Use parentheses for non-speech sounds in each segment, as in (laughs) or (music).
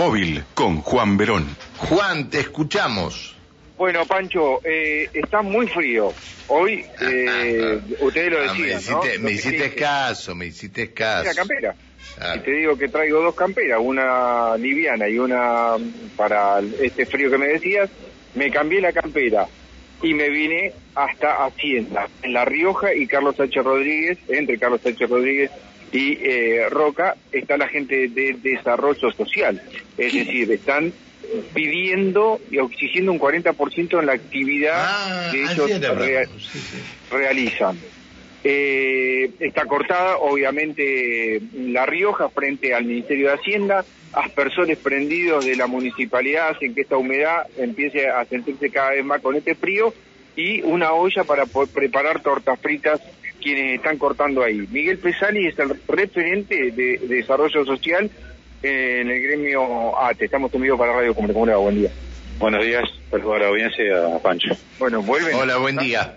móvil con Juan Verón. Juan, te escuchamos. Bueno, Pancho, eh, está muy frío. Hoy, eh, ustedes lo Ah, me decían, hiciste, ¿no? me hiciste caso, me hiciste caso. La campera. Y te digo que traigo dos camperas, una liviana y una para este frío que me decías. Me cambié la campera y me vine hasta Hacienda, en La Rioja y Carlos Sánchez Rodríguez, entre Carlos Sánchez Rodríguez y eh, Roca, está la gente de desarrollo social. Es decir, están pidiendo y exigiendo un 40% en la actividad Ah, que ellos rea- sí, sí. realizan. Eh, está cortada, obviamente, La Rioja frente al Ministerio de Hacienda. Aspersores prendidos de la municipalidad hacen que esta humedad empiece a sentirse cada vez más con este frío. Y una olla para preparar tortas fritas quienes están cortando ahí. Miguel Pesani es el referente de, de desarrollo social en el gremio ATE. Estamos unidos para Radio Comunidad. Buen día. Buenos días, saludo a la audiencia y a Pancho. Bueno, vuelven. Hola, buen día.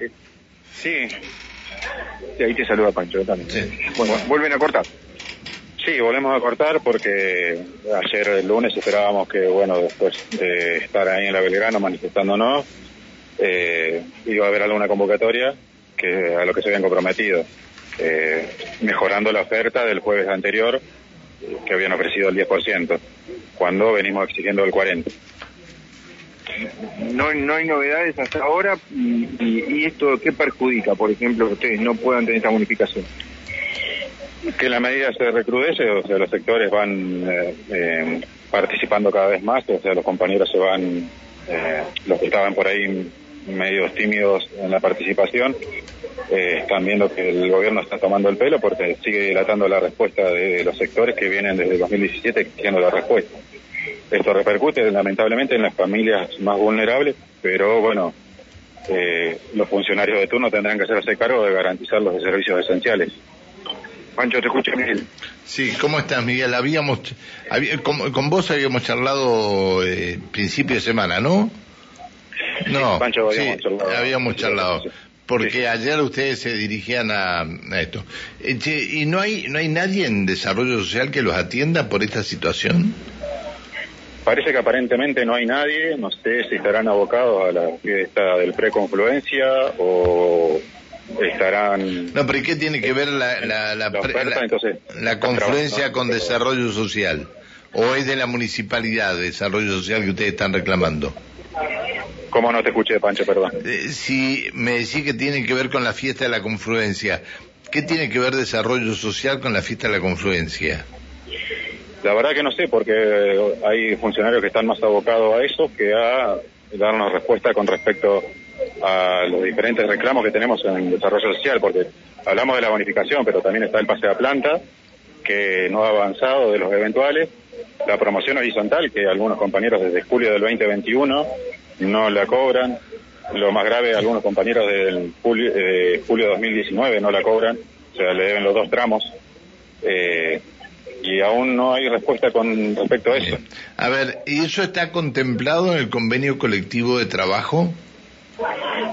Sí, Sí, ahí te saluda Pancho yo también. Sí. Bueno, vuelven a cortar. sí, volvemos a cortar porque ayer el lunes esperábamos que, bueno, después de estar ahí en la Belgrano manifestándonos, eh, iba a haber alguna convocatoria que a lo que se habían comprometido, eh, mejorando la oferta del jueves anterior que habían ofrecido el 10%, cuando venimos exigiendo el 40%. no, no hay novedades hasta ahora y, y- y esto qué perjudica, por ejemplo, que ustedes no puedan tener esta bonificación. que la medida se recrudece, o sea, los sectores van eh, eh, participando cada vez más, o sea, los compañeros se van, eh, los que estaban por ahí medios tímidos en la participación, eh, están viendo que el gobierno está tomando el pelo porque sigue dilatando la respuesta de los sectores que vienen desde 2017 exigiendo la respuesta. Esto repercute lamentablemente en las familias más vulnerables, pero bueno, eh, los funcionarios de turno tendrán que hacerse cargo de garantizar los servicios esenciales. Pancho, te escucho, Miguel. Sí, ¿cómo estás, Miguel? Habíamos, había- con, con vos habíamos charlado eh, principio de semana, ¿no? No, (laughs) Pancho, sí, habíamos charlado. habíamos charlado. Sí. Porque Sí. ayer ustedes se dirigían a, a esto. Eh, che, ¿Y no hay, no hay nadie en desarrollo social que los atienda por esta situación? Parece que aparentemente no hay nadie, no sé si estarán abocados a la fiesta del preconfluencia o estarán... No, pero ¿y qué tiene que ver la, la, la, La pre- oferta, la- entonces, la están confluencia con desarrollo social? ¿O es de la municipalidad de desarrollo social que ustedes están reclamando? ¿Cómo no te escuché, Pancho? Perdón. Eh, si me decís que tiene que ver con la fiesta de la confluencia, ¿qué tiene que ver desarrollo social con la fiesta de la confluencia? La verdad que no sé, porque hay funcionarios que están más abocados a eso que a darnos respuesta con respecto a los diferentes reclamos que tenemos en desarrollo social, porque hablamos de la bonificación, pero también está el pase a planta, que no ha avanzado de los eventuales, la promoción horizontal, que algunos compañeros desde julio del 2021 no la cobran, lo más grave, algunos compañeros del julio, eh, julio 2019 no la cobran, o sea, le deben los dos tramos. Eh, y aún no hay respuesta con respecto a eso. A ver, ¿y eso está contemplado en el convenio colectivo de trabajo?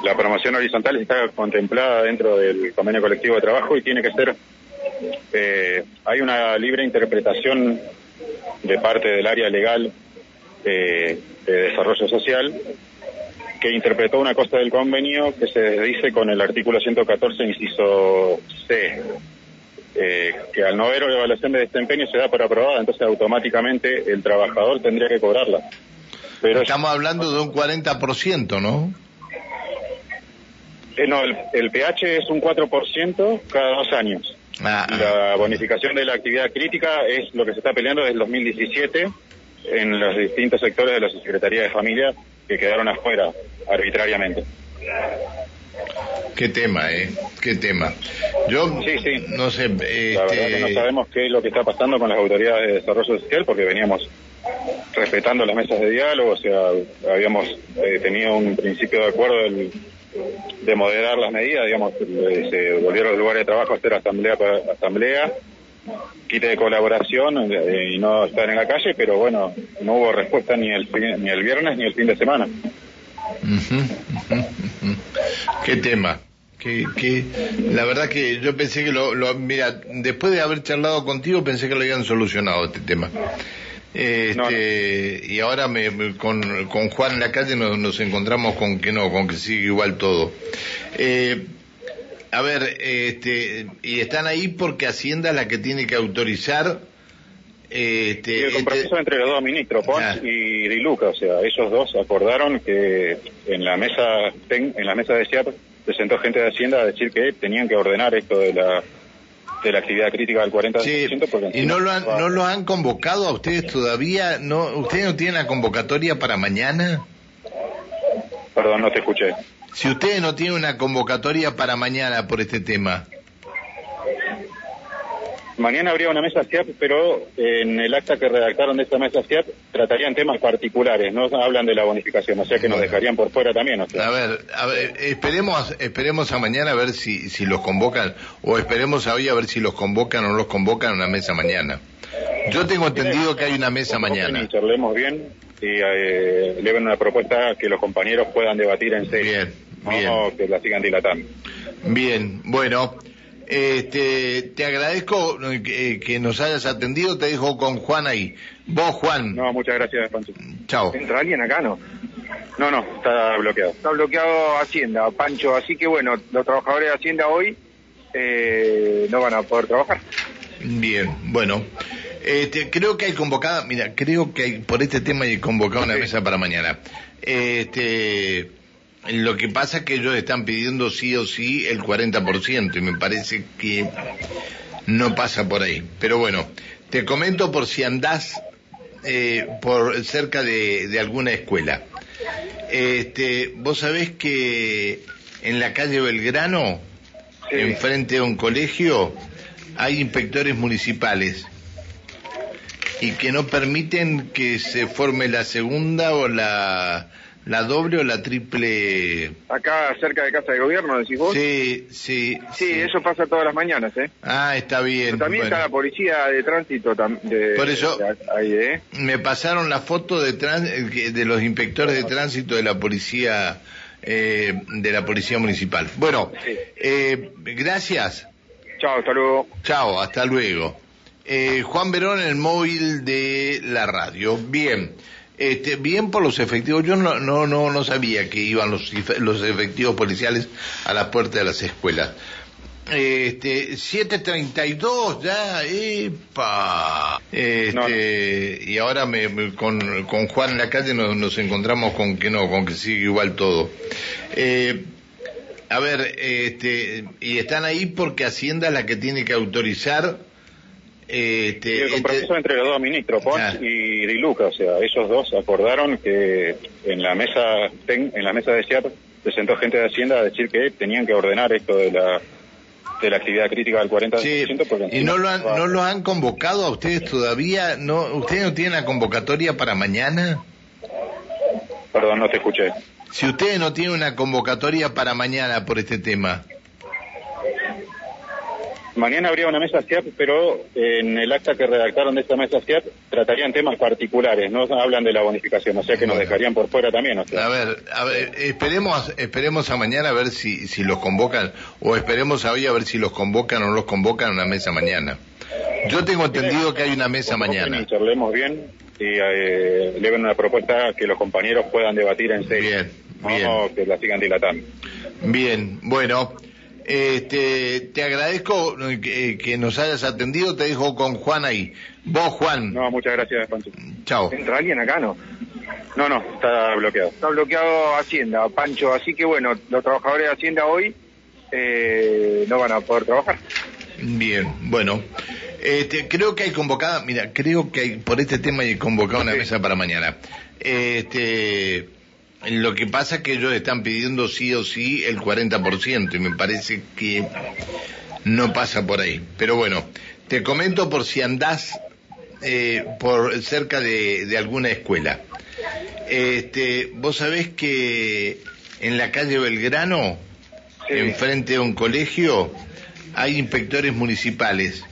La promoción horizontal está contemplada dentro del convenio colectivo de trabajo y tiene que ser, eh, hay una libre interpretación de parte del área legal de desarrollo social que interpretó una cosa del convenio que se dice con el artículo 114, inciso C, eh, que al no haber evaluación de desempeño se da por aprobada, entonces automáticamente el trabajador tendría que cobrarla. Pero Estamos hablando de un 40%, ¿no? Eh, no, el, el pH es un 4% cada dos años. Ah, ah. La bonificación de la actividad crítica es lo que se está peleando desde el 2017 en los distintos sectores de la Secretaría de Familia que quedaron afuera arbitrariamente. Qué tema, ¿eh? Qué tema. Yo, Sí, sí. no sé, La verdad que no este, sabemos qué es lo que está pasando con las autoridades de desarrollo social porque veníamos respetando las mesas de diálogo, o sea, habíamos eh, tenido un principio de acuerdo del- de moderar las medidas, digamos, eh, se volvieron los lugares de trabajo a hacer asamblea, para- asamblea quite de colaboración eh, y no estar en la calle, pero bueno, no hubo respuesta ni el, ni el viernes ni el fin de semana. Qué tema. Que, que, la verdad que yo pensé que lo, lo- mira, después de haber charlado contigo pensé que lo habían solucionado este tema. Este, Y ahora me, con, con, Juan en la calle nos, nos, encontramos con que no, con que sigue igual todo. Eh, a ver, este, y están ahí porque Hacienda es la que tiene que autorizar. Este, el este compromiso entre los dos ministros, Pons y Di Luca, o sea, ellos dos acordaron que en la mesa en la mesa de SIAP presentó gente de Hacienda a decir que tenían que ordenar esto de la de la actividad crítica del 40%. Sí, ¿Y no lo, han, no lo han convocado a ustedes todavía? no ¿Ustedes no tienen la convocatoria para mañana? Perdón, no te escuché. Si ustedes no tienen una convocatoria para mañana por este tema. Mañana habría una mesa CIAP, pero en el acta que redactaron de esta mesa CIAP tratarían temas particulares, no hablan de la bonificación, o sea que nos dejarían por fuera también. A, ver, a ver, esperemos, esperemos a mañana a ver si, si los convocan, o esperemos a hoy a ver si los convocan o no los convocan a una mesa mañana. Yo tengo entendido que hay una mesa mañana. Y charlemos bien y eh, una propuesta que los compañeros puedan debatir en serio. Bien, bien. que la sigan dilatando. Bien, bueno. Este, te agradezco que, nos hayas atendido, te dejo con Juan ahí. Vos, Juan. No, muchas gracias, Pancho. Chao. ¿Entra alguien acá, no? No, no, está bloqueado. Está bloqueado Hacienda, Pancho, así que bueno, los trabajadores de Hacienda hoy eh, no van a poder trabajar. Bien, bueno. Este, creo que hay convocada, mira, creo que hay, por este tema hay convocada una mesa para mañana. Este, lo que pasa es que ellos están pidiendo sí o sí el 40% y me parece que no pasa por ahí. Pero bueno, te comento por si andás eh, por cerca de, alguna escuela. Este, vos sabés que en la calle Belgrano, enfrente de un colegio, hay inspectores municipales y que no permiten que se forme la segunda o la la doble o la triple. Acá cerca de casa de gobierno, decís vos. Sí, sí. Sí, eso pasa todas las mañanas, ¿eh? Ah, está bien. también está la policía de tránsito. De, Por eso, ahí, ¿eh? me pasaron la foto de, de los inspectores de tránsito de la policía. Eh, de la policía municipal. Bueno, eh, gracias. Chao, hasta luego. Chao, hasta luego. Eh, Juan Verón, el móvil de la radio. Bien. Este, bien por los efectivos. Yo no, no, no, no sabía que iban los, los efectivos policiales a la puerta de las escuelas. Este, 7.32 ya, epa. Este, y ahora me, con, con Juan en la calle nos, nos encontramos con que no, con que sigue igual todo. Eh, a ver, este, y están ahí porque Hacienda es la que tiene que autorizar este, el compromiso este- entre los dos ministros, Pons y Di Luca, o sea, ellos dos acordaron que en la mesa en la mesa de SIAP presentó gente de Hacienda a decir que tenían que ordenar esto de la de la actividad crítica del 40%. ¿Y no lo, han, no lo han convocado a ustedes todavía? ¿No, ¿Ustedes no tienen la convocatoria para mañana? Perdón, no te escuché. Si ustedes no tienen una convocatoria para mañana por este tema. Mañana habría una mesa CIAP, pero en el acta que redactaron de esta mesa CIAP tratarían temas particulares, no hablan de la bonificación, o sea que nos dejarían por fuera también. A ver, a ver, esperemos, esperemos a mañana a ver si, si los convocan, o esperemos a hoy a ver si los convocan o no los convocan a una mesa mañana. Yo tengo entendido que hay una mesa mañana. Y charlemos bien y eh, le ven una propuesta que los compañeros puedan debatir en serio. Bien, bien. que la sigan dilatando. Bien, bueno. Este, te agradezco que, nos hayas atendido, te dejo con Juan ahí. Vos, Juan. No, muchas gracias, Pancho. Chao. ¿Entra alguien acá, no? No, no, está bloqueado. Está bloqueado Hacienda, Pancho, así que bueno, los trabajadores de Hacienda hoy eh, no van a poder trabajar. Bien, bueno. Este, creo que hay convocada, mira, creo que hay, por este tema hay convocada una mesa para mañana. Este, lo que pasa es que ellos están pidiendo sí o sí el 40% y me parece que no pasa por ahí. Pero bueno, te comento por si andás eh, por cerca de, alguna escuela. Este, vos sabés que en la calle Belgrano, enfrente de un colegio, hay inspectores municipales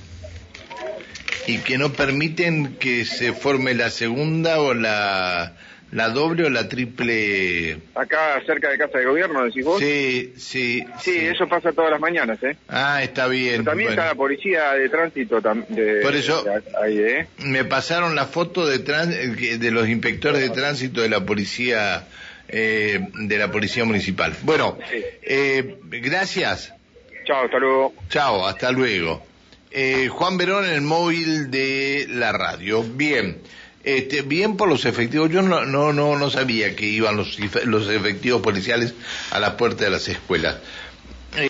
y que no permiten que se forme la segunda o la ¿La doble o la triple? Acá cerca de Casa de Gobierno, decís vos. Sí, sí. Sí, eso pasa todas las mañanas, ¿eh? Ah, está bien. Pero también bueno. está la policía de tránsito de, Por eso- de ahí, ¿eh? Me pasaron la foto de, que- de los inspectores de tránsito de la policía eh, de la policía municipal. Bueno, Sí. eh, gracias. Chao, hasta luego. Chao, hasta luego. Eh, Juan Verón, el móvil de la radio. Bien. Este, bien por los efectivos. Yo no, no, no, no sabía que iban los, los efectivos policiales a la puerta de las escuelas.